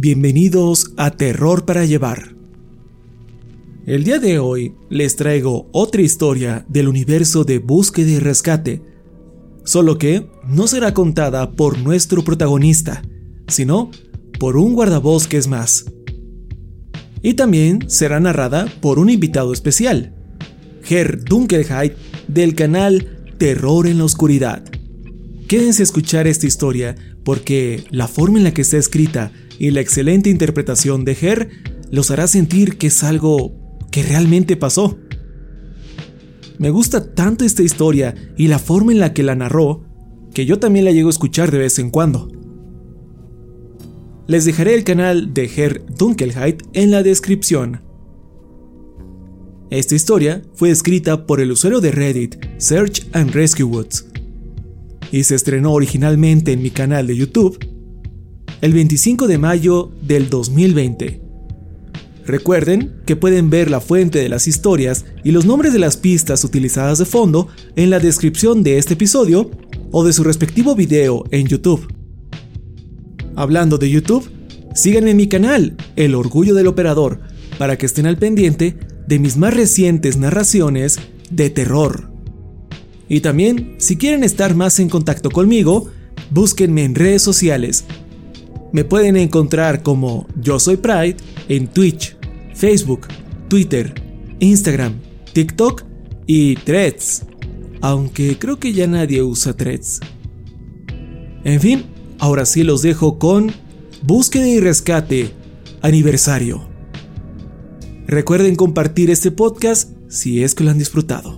Bienvenidos a Terror para Llevar. El día de hoy les traigo otra historia del universo de búsqueda y rescate, solo que no será contada por nuestro protagonista, sino por un guardabosques más. Y también será narrada por un invitado especial, Ger Dunkelheit del canal Terror en la Oscuridad. Quédense a escuchar esta historia porque la forma en la que está escrita y la excelente interpretación de Her los hará sentir que es algo que realmente pasó. Me gusta tanto esta historia y la forma en la que la narró que yo también la llego a escuchar de vez en cuando. Les dejaré el canal de Her Dunkelheit en la descripción. Esta historia fue escrita por el usuario de Reddit Search and Rescue Woods y se estrenó originalmente en mi canal de YouTube el 25 de mayo del 2020. Recuerden que pueden ver la fuente de las historias y los nombres de las pistas utilizadas de fondo en la descripción de este episodio o de su respectivo video en YouTube. Hablando de YouTube, síganme en mi canal, El Orgullo del Operador, para que estén al pendiente de mis más recientes narraciones de terror. Y también, si quieren estar más en contacto conmigo, búsquenme en redes sociales me pueden encontrar como Yo Soy Pride en Twitch, Facebook, Twitter, Instagram, TikTok y Threads. Aunque creo que ya nadie usa Threads. En fin, ahora sí los dejo con Búsqueda y Rescate Aniversario. Recuerden compartir este podcast si es que lo han disfrutado.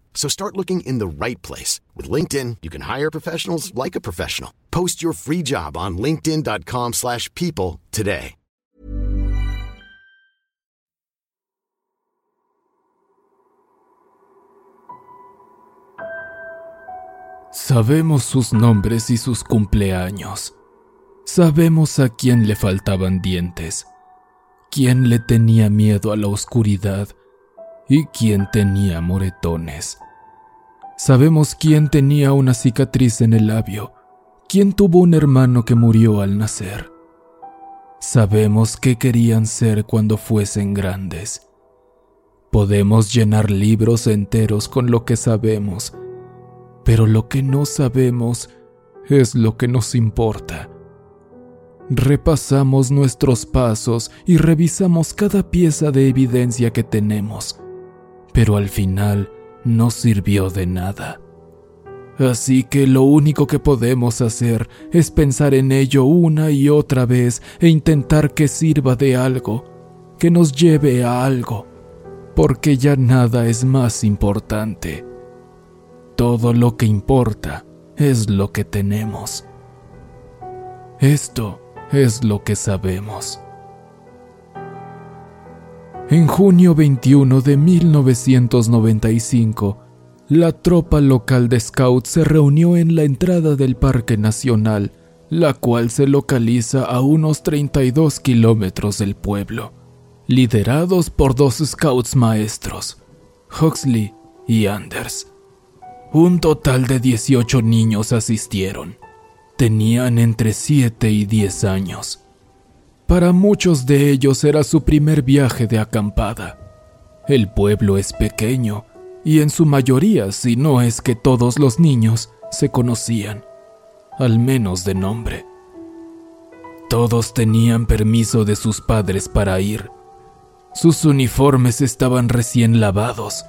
So start looking in the right place. With LinkedIn, you can hire professionals like a professional. Post your free job on linkedin.com/people slash people today. Sabemos sus nombres y sus cumpleaños. Sabemos a quién le faltaban dientes, quién le tenía miedo a la oscuridad y quién tenía moretones. Sabemos quién tenía una cicatriz en el labio, quién tuvo un hermano que murió al nacer. Sabemos qué querían ser cuando fuesen grandes. Podemos llenar libros enteros con lo que sabemos, pero lo que no sabemos es lo que nos importa. Repasamos nuestros pasos y revisamos cada pieza de evidencia que tenemos, pero al final no sirvió de nada. Así que lo único que podemos hacer es pensar en ello una y otra vez e intentar que sirva de algo, que nos lleve a algo, porque ya nada es más importante. Todo lo que importa es lo que tenemos. Esto es lo que sabemos. En junio 21 de 1995, la tropa local de scouts se reunió en la entrada del Parque Nacional, la cual se localiza a unos 32 kilómetros del pueblo, liderados por dos scouts maestros, Huxley y Anders. Un total de 18 niños asistieron. Tenían entre 7 y 10 años. Para muchos de ellos era su primer viaje de acampada. El pueblo es pequeño y en su mayoría, si no es que todos los niños, se conocían, al menos de nombre. Todos tenían permiso de sus padres para ir. Sus uniformes estaban recién lavados,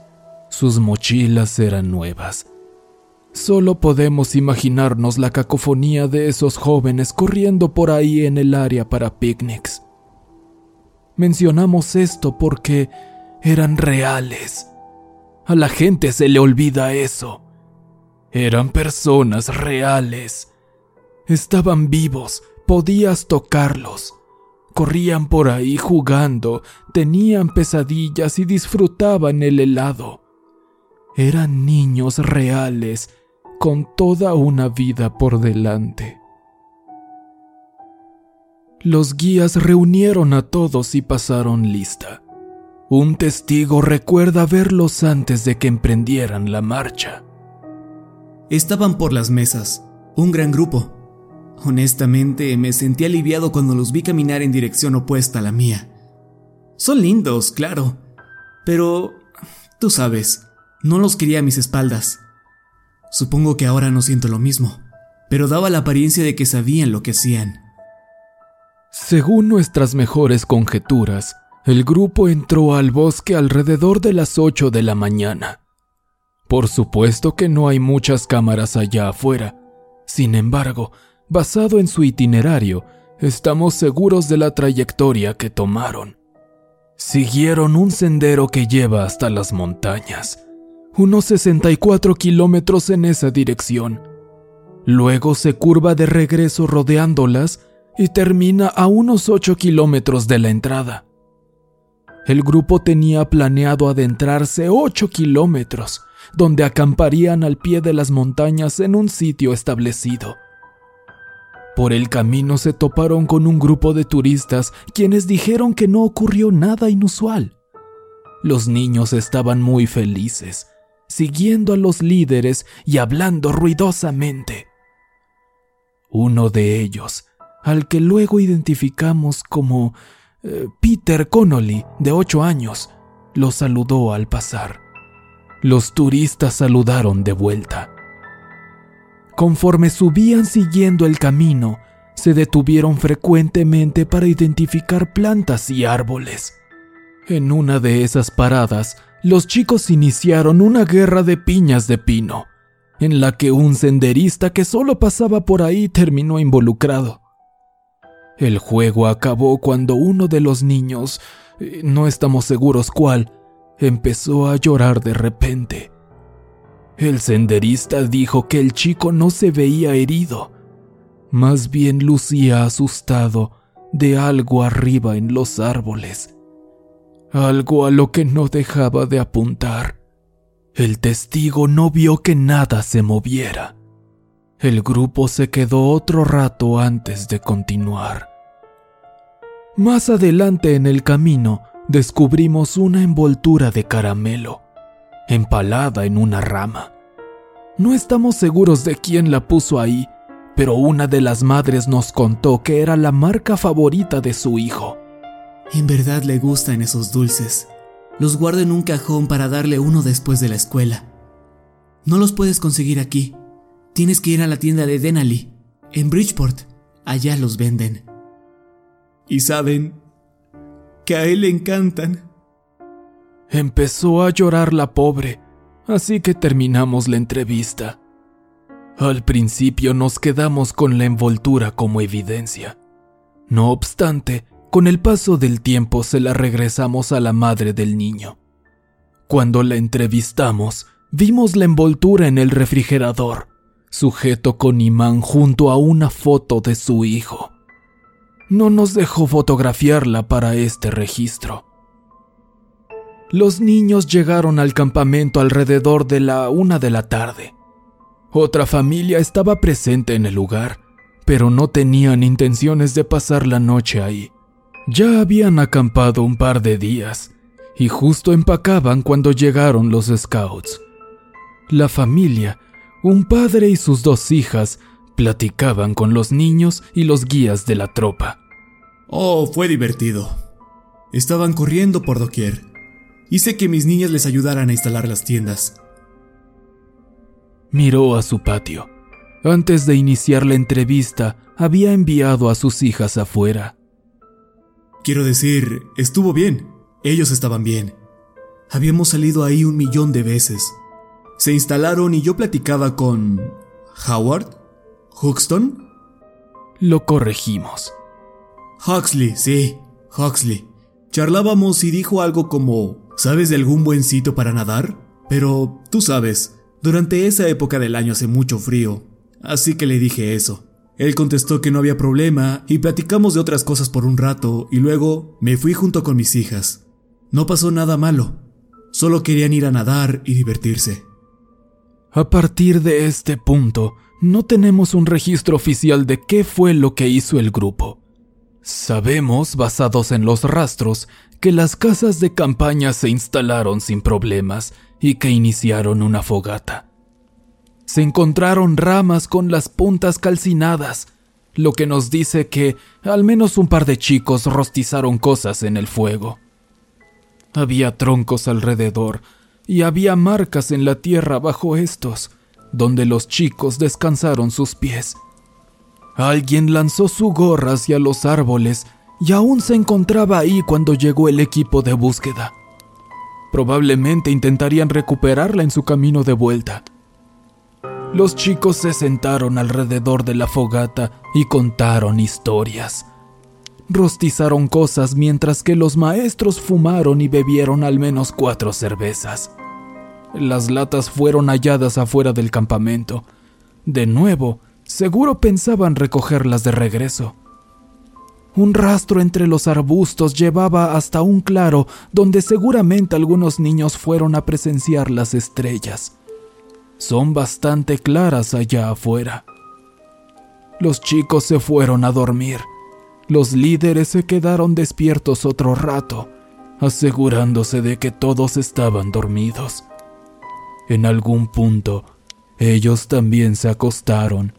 sus mochilas eran nuevas. Solo podemos imaginarnos la cacofonía de esos jóvenes corriendo por ahí en el área para picnics. Mencionamos esto porque eran reales. A la gente se le olvida eso. Eran personas reales. Estaban vivos, podías tocarlos. Corrían por ahí jugando, tenían pesadillas y disfrutaban el helado. Eran niños reales con toda una vida por delante. Los guías reunieron a todos y pasaron lista. Un testigo recuerda verlos antes de que emprendieran la marcha. Estaban por las mesas, un gran grupo. Honestamente, me sentí aliviado cuando los vi caminar en dirección opuesta a la mía. Son lindos, claro, pero tú sabes, no los quería a mis espaldas. Supongo que ahora no siento lo mismo, pero daba la apariencia de que sabían lo que hacían. Según nuestras mejores conjeturas, el grupo entró al bosque alrededor de las 8 de la mañana. Por supuesto que no hay muchas cámaras allá afuera. Sin embargo, basado en su itinerario, estamos seguros de la trayectoria que tomaron. Siguieron un sendero que lleva hasta las montañas unos 64 kilómetros en esa dirección. Luego se curva de regreso rodeándolas y termina a unos 8 kilómetros de la entrada. El grupo tenía planeado adentrarse 8 kilómetros, donde acamparían al pie de las montañas en un sitio establecido. Por el camino se toparon con un grupo de turistas quienes dijeron que no ocurrió nada inusual. Los niños estaban muy felices, siguiendo a los líderes y hablando ruidosamente. Uno de ellos, al que luego identificamos como eh, Peter Connolly, de ocho años, lo saludó al pasar. Los turistas saludaron de vuelta. Conforme subían siguiendo el camino, se detuvieron frecuentemente para identificar plantas y árboles. En una de esas paradas, los chicos iniciaron una guerra de piñas de pino, en la que un senderista que solo pasaba por ahí terminó involucrado. El juego acabó cuando uno de los niños no estamos seguros cuál, empezó a llorar de repente. El senderista dijo que el chico no se veía herido, más bien lucía asustado de algo arriba en los árboles, algo a lo que no dejaba de apuntar. El testigo no vio que nada se moviera. El grupo se quedó otro rato antes de continuar. Más adelante en el camino descubrimos una envoltura de caramelo, empalada en una rama. No estamos seguros de quién la puso ahí, pero una de las madres nos contó que era la marca favorita de su hijo. En verdad le gustan esos dulces. Los guardo en un cajón para darle uno después de la escuela. No los puedes conseguir aquí. Tienes que ir a la tienda de Denali, en Bridgeport. Allá los venden. Y saben que a él le encantan. Empezó a llorar la pobre, así que terminamos la entrevista. Al principio nos quedamos con la envoltura como evidencia. No obstante, con el paso del tiempo se la regresamos a la madre del niño. Cuando la entrevistamos, vimos la envoltura en el refrigerador, sujeto con imán junto a una foto de su hijo no nos dejó fotografiarla para este registro. Los niños llegaron al campamento alrededor de la una de la tarde. Otra familia estaba presente en el lugar, pero no tenían intenciones de pasar la noche ahí. Ya habían acampado un par de días y justo empacaban cuando llegaron los scouts. La familia, un padre y sus dos hijas, platicaban con los niños y los guías de la tropa. Oh, fue divertido. Estaban corriendo por doquier. Hice que mis niñas les ayudaran a instalar las tiendas. Miró a su patio. Antes de iniciar la entrevista, había enviado a sus hijas afuera. Quiero decir, estuvo bien. Ellos estaban bien. Habíamos salido ahí un millón de veces. Se instalaron y yo platicaba con... Howard? ¿Huxton? Lo corregimos. Huxley, sí, Huxley. Charlábamos y dijo algo como, ¿sabes de algún buen sitio para nadar? Pero, tú sabes, durante esa época del año hace mucho frío, así que le dije eso. Él contestó que no había problema y platicamos de otras cosas por un rato y luego me fui junto con mis hijas. No pasó nada malo, solo querían ir a nadar y divertirse. A partir de este punto, no tenemos un registro oficial de qué fue lo que hizo el grupo. Sabemos, basados en los rastros, que las casas de campaña se instalaron sin problemas y que iniciaron una fogata. Se encontraron ramas con las puntas calcinadas, lo que nos dice que al menos un par de chicos rostizaron cosas en el fuego. Había troncos alrededor y había marcas en la tierra bajo estos, donde los chicos descansaron sus pies. Alguien lanzó su gorra hacia los árboles y aún se encontraba ahí cuando llegó el equipo de búsqueda. Probablemente intentarían recuperarla en su camino de vuelta. Los chicos se sentaron alrededor de la fogata y contaron historias. Rostizaron cosas mientras que los maestros fumaron y bebieron al menos cuatro cervezas. Las latas fueron halladas afuera del campamento. De nuevo, Seguro pensaban recogerlas de regreso. Un rastro entre los arbustos llevaba hasta un claro donde seguramente algunos niños fueron a presenciar las estrellas. Son bastante claras allá afuera. Los chicos se fueron a dormir. Los líderes se quedaron despiertos otro rato, asegurándose de que todos estaban dormidos. En algún punto, ellos también se acostaron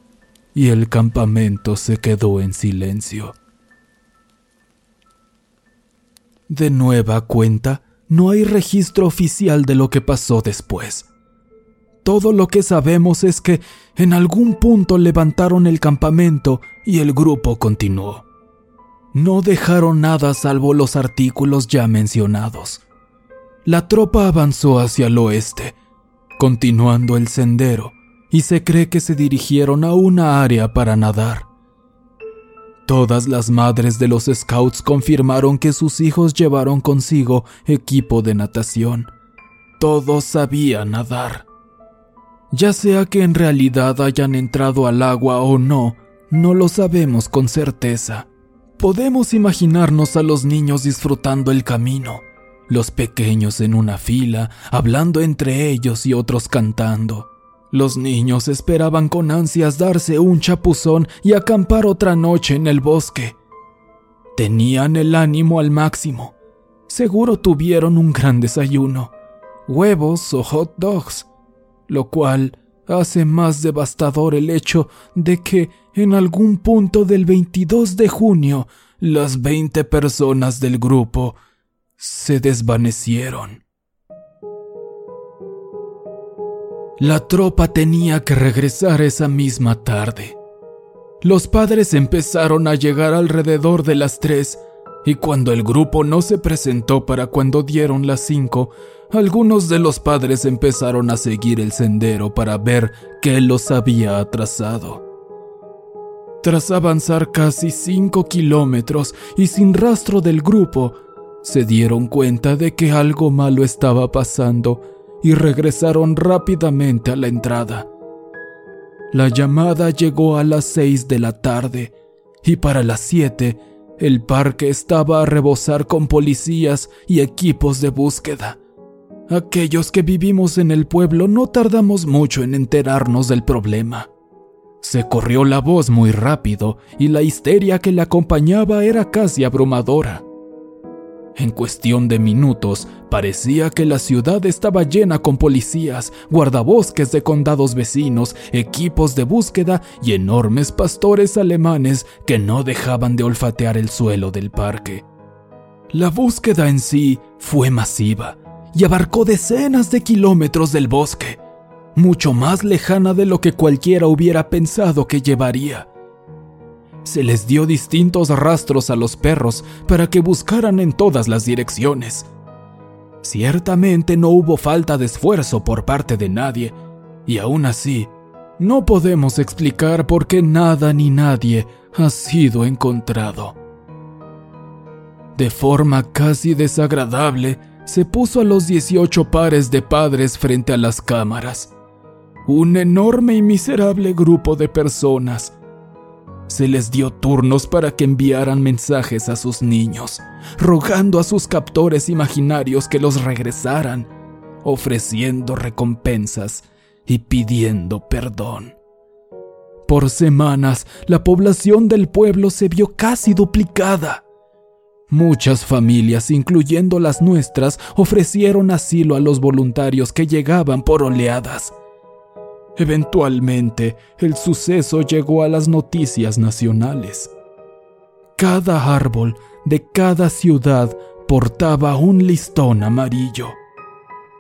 y el campamento se quedó en silencio. De nueva cuenta, no hay registro oficial de lo que pasó después. Todo lo que sabemos es que en algún punto levantaron el campamento y el grupo continuó. No dejaron nada salvo los artículos ya mencionados. La tropa avanzó hacia el oeste, continuando el sendero y se cree que se dirigieron a una área para nadar. Todas las madres de los scouts confirmaron que sus hijos llevaron consigo equipo de natación. Todos sabían nadar. Ya sea que en realidad hayan entrado al agua o no, no lo sabemos con certeza. Podemos imaginarnos a los niños disfrutando el camino, los pequeños en una fila, hablando entre ellos y otros cantando. Los niños esperaban con ansias darse un chapuzón y acampar otra noche en el bosque. Tenían el ánimo al máximo. Seguro tuvieron un gran desayuno, huevos o hot dogs, lo cual hace más devastador el hecho de que en algún punto del 22 de junio las 20 personas del grupo se desvanecieron. La tropa tenía que regresar esa misma tarde. Los padres empezaron a llegar alrededor de las tres y cuando el grupo no se presentó para cuando dieron las cinco, algunos de los padres empezaron a seguir el sendero para ver qué los había atrasado. Tras avanzar casi cinco kilómetros y sin rastro del grupo, se dieron cuenta de que algo malo estaba pasando y regresaron rápidamente a la entrada. La llamada llegó a las seis de la tarde y para las siete el parque estaba a rebosar con policías y equipos de búsqueda. Aquellos que vivimos en el pueblo no tardamos mucho en enterarnos del problema. Se corrió la voz muy rápido y la histeria que le acompañaba era casi abrumadora. En cuestión de minutos, parecía que la ciudad estaba llena con policías, guardabosques de condados vecinos, equipos de búsqueda y enormes pastores alemanes que no dejaban de olfatear el suelo del parque. La búsqueda en sí fue masiva y abarcó decenas de kilómetros del bosque, mucho más lejana de lo que cualquiera hubiera pensado que llevaría. Se les dio distintos rastros a los perros para que buscaran en todas las direcciones. Ciertamente no hubo falta de esfuerzo por parte de nadie, y aún así, no podemos explicar por qué nada ni nadie ha sido encontrado. De forma casi desagradable, se puso a los 18 pares de padres frente a las cámaras. Un enorme y miserable grupo de personas se les dio turnos para que enviaran mensajes a sus niños, rogando a sus captores imaginarios que los regresaran, ofreciendo recompensas y pidiendo perdón. Por semanas, la población del pueblo se vio casi duplicada. Muchas familias, incluyendo las nuestras, ofrecieron asilo a los voluntarios que llegaban por oleadas Eventualmente, el suceso llegó a las noticias nacionales. Cada árbol de cada ciudad portaba un listón amarillo.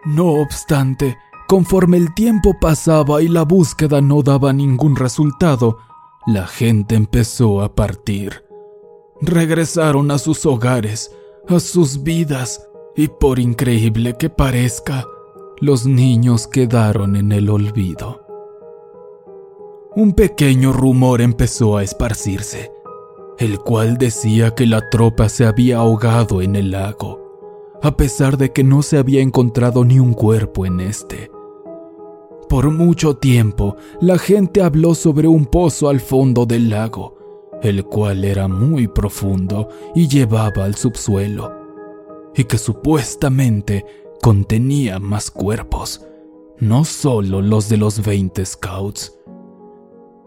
No obstante, conforme el tiempo pasaba y la búsqueda no daba ningún resultado, la gente empezó a partir. Regresaron a sus hogares, a sus vidas, y por increíble que parezca, los niños quedaron en el olvido un pequeño rumor empezó a esparcirse, el cual decía que la tropa se había ahogado en el lago, a pesar de que no se había encontrado ni un cuerpo en este. Por mucho tiempo, la gente habló sobre un pozo al fondo del lago, el cual era muy profundo y llevaba al subsuelo, y que supuestamente contenía más cuerpos, no solo los de los 20 scouts,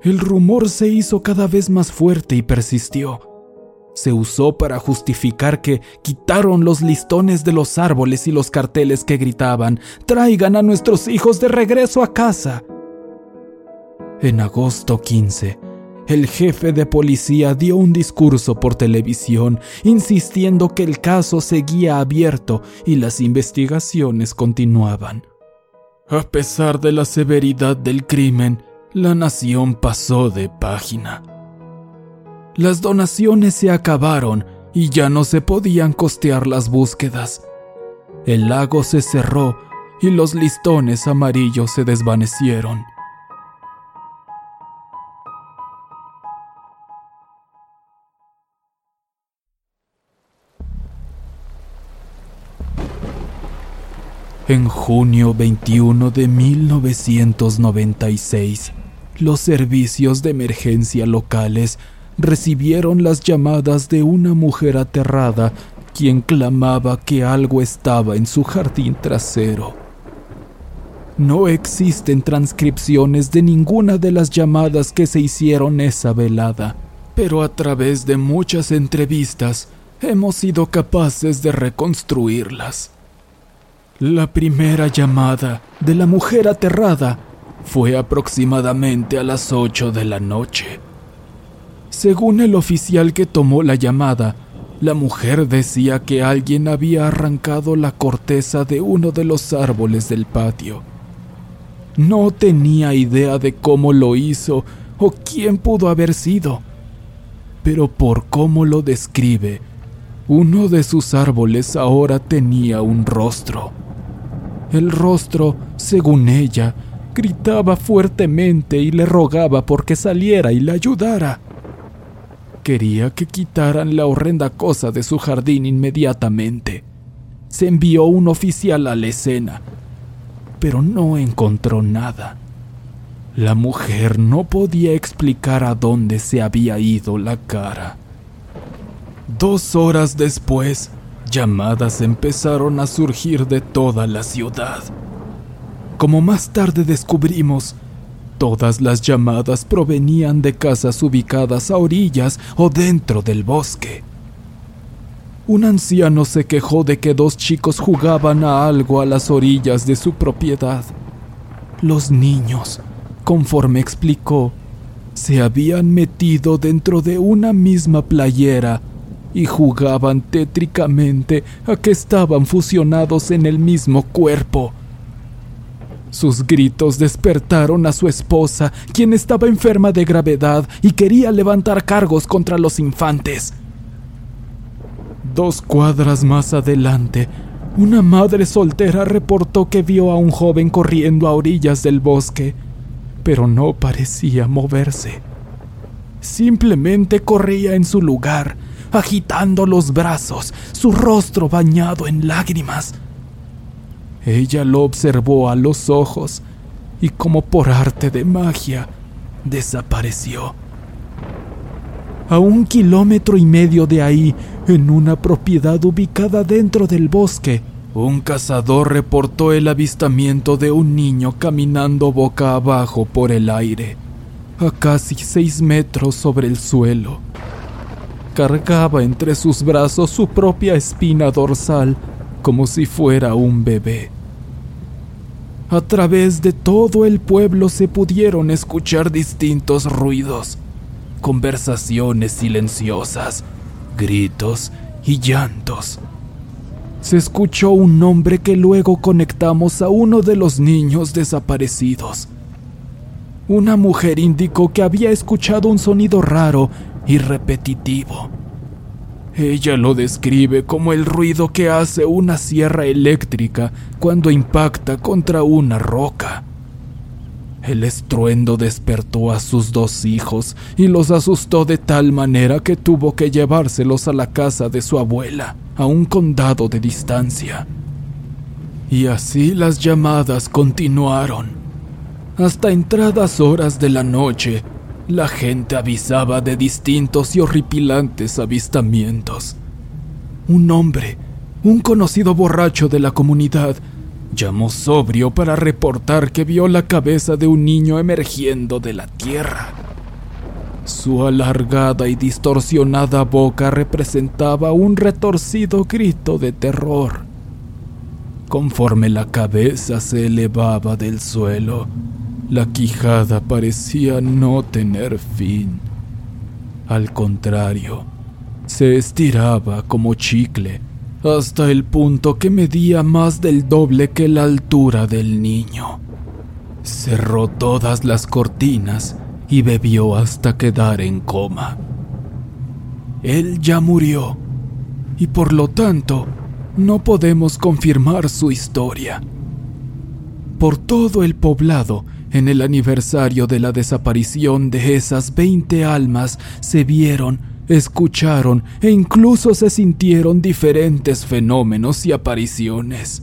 el rumor se hizo cada vez más fuerte y persistió. Se usó para justificar que quitaron los listones de los árboles y los carteles que gritaban, traigan a nuestros hijos de regreso a casa. En agosto 15, el jefe de policía dio un discurso por televisión insistiendo que el caso seguía abierto y las investigaciones continuaban. A pesar de la severidad del crimen, la nación pasó de página. Las donaciones se acabaron y ya no se podían costear las búsquedas. El lago se cerró y los listones amarillos se desvanecieron. En junio 21 de 1996, los servicios de emergencia locales recibieron las llamadas de una mujer aterrada quien clamaba que algo estaba en su jardín trasero. No existen transcripciones de ninguna de las llamadas que se hicieron esa velada, pero a través de muchas entrevistas hemos sido capaces de reconstruirlas. La primera llamada de la mujer aterrada fue aproximadamente a las 8 de la noche. Según el oficial que tomó la llamada, la mujer decía que alguien había arrancado la corteza de uno de los árboles del patio. No tenía idea de cómo lo hizo o quién pudo haber sido, pero por cómo lo describe, uno de sus árboles ahora tenía un rostro. El rostro, según ella, gritaba fuertemente y le rogaba porque saliera y le ayudara. Quería que quitaran la horrenda cosa de su jardín inmediatamente. Se envió un oficial a la escena, pero no encontró nada. La mujer no podía explicar a dónde se había ido la cara. Dos horas después, llamadas empezaron a surgir de toda la ciudad. Como más tarde descubrimos, todas las llamadas provenían de casas ubicadas a orillas o dentro del bosque. Un anciano se quejó de que dos chicos jugaban a algo a las orillas de su propiedad. Los niños, conforme explicó, se habían metido dentro de una misma playera y jugaban tétricamente a que estaban fusionados en el mismo cuerpo. Sus gritos despertaron a su esposa, quien estaba enferma de gravedad y quería levantar cargos contra los infantes. Dos cuadras más adelante, una madre soltera reportó que vio a un joven corriendo a orillas del bosque, pero no parecía moverse. Simplemente corría en su lugar, agitando los brazos, su rostro bañado en lágrimas. Ella lo observó a los ojos y como por arte de magia, desapareció. A un kilómetro y medio de ahí, en una propiedad ubicada dentro del bosque, un cazador reportó el avistamiento de un niño caminando boca abajo por el aire, a casi seis metros sobre el suelo cargaba entre sus brazos su propia espina dorsal como si fuera un bebé. A través de todo el pueblo se pudieron escuchar distintos ruidos, conversaciones silenciosas, gritos y llantos. Se escuchó un nombre que luego conectamos a uno de los niños desaparecidos. Una mujer indicó que había escuchado un sonido raro y repetitivo. Ella lo describe como el ruido que hace una sierra eléctrica cuando impacta contra una roca. El estruendo despertó a sus dos hijos y los asustó de tal manera que tuvo que llevárselos a la casa de su abuela, a un condado de distancia. Y así las llamadas continuaron. Hasta entradas horas de la noche, la gente avisaba de distintos y horripilantes avistamientos. Un hombre, un conocido borracho de la comunidad, llamó sobrio para reportar que vio la cabeza de un niño emergiendo de la tierra. Su alargada y distorsionada boca representaba un retorcido grito de terror. Conforme la cabeza se elevaba del suelo, la quijada parecía no tener fin. Al contrario, se estiraba como chicle hasta el punto que medía más del doble que la altura del niño. Cerró todas las cortinas y bebió hasta quedar en coma. Él ya murió y por lo tanto no podemos confirmar su historia. Por todo el poblado en el aniversario de la desaparición de esas 20 almas se vieron, escucharon e incluso se sintieron diferentes fenómenos y apariciones.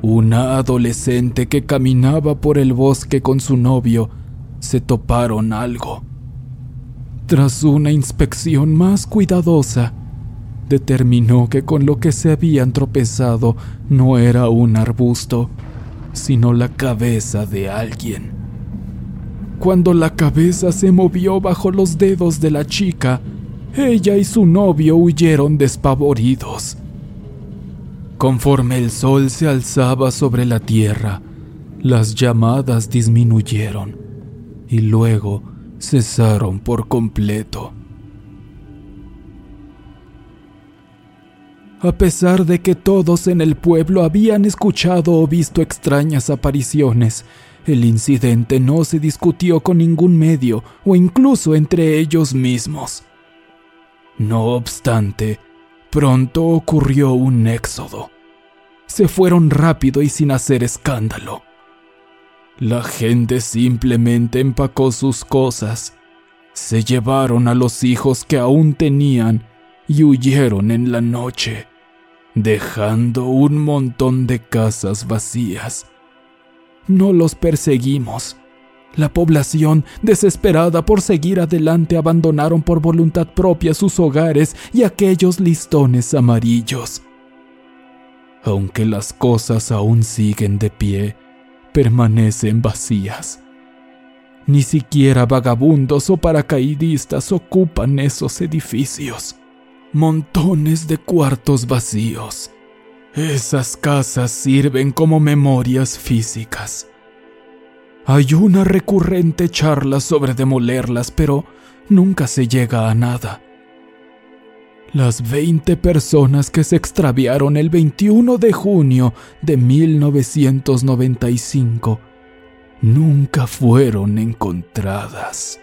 una adolescente que caminaba por el bosque con su novio, se toparon algo. Tras una inspección más cuidadosa, determinó que con lo que se habían tropezado no era un arbusto, sino la cabeza de alguien. Cuando la cabeza se movió bajo los dedos de la chica, ella y su novio huyeron despavoridos. Conforme el sol se alzaba sobre la tierra, las llamadas disminuyeron y luego cesaron por completo. A pesar de que todos en el pueblo habían escuchado o visto extrañas apariciones, el incidente no se discutió con ningún medio o incluso entre ellos mismos. No obstante, pronto ocurrió un éxodo. Se fueron rápido y sin hacer escándalo. La gente simplemente empacó sus cosas, se llevaron a los hijos que aún tenían y huyeron en la noche, dejando un montón de casas vacías. No los perseguimos. La población, desesperada por seguir adelante, abandonaron por voluntad propia sus hogares y aquellos listones amarillos. Aunque las cosas aún siguen de pie, permanecen vacías. Ni siquiera vagabundos o paracaidistas ocupan esos edificios montones de cuartos vacíos. Esas casas sirven como memorias físicas. Hay una recurrente charla sobre demolerlas, pero nunca se llega a nada. Las 20 personas que se extraviaron el 21 de junio de 1995 nunca fueron encontradas.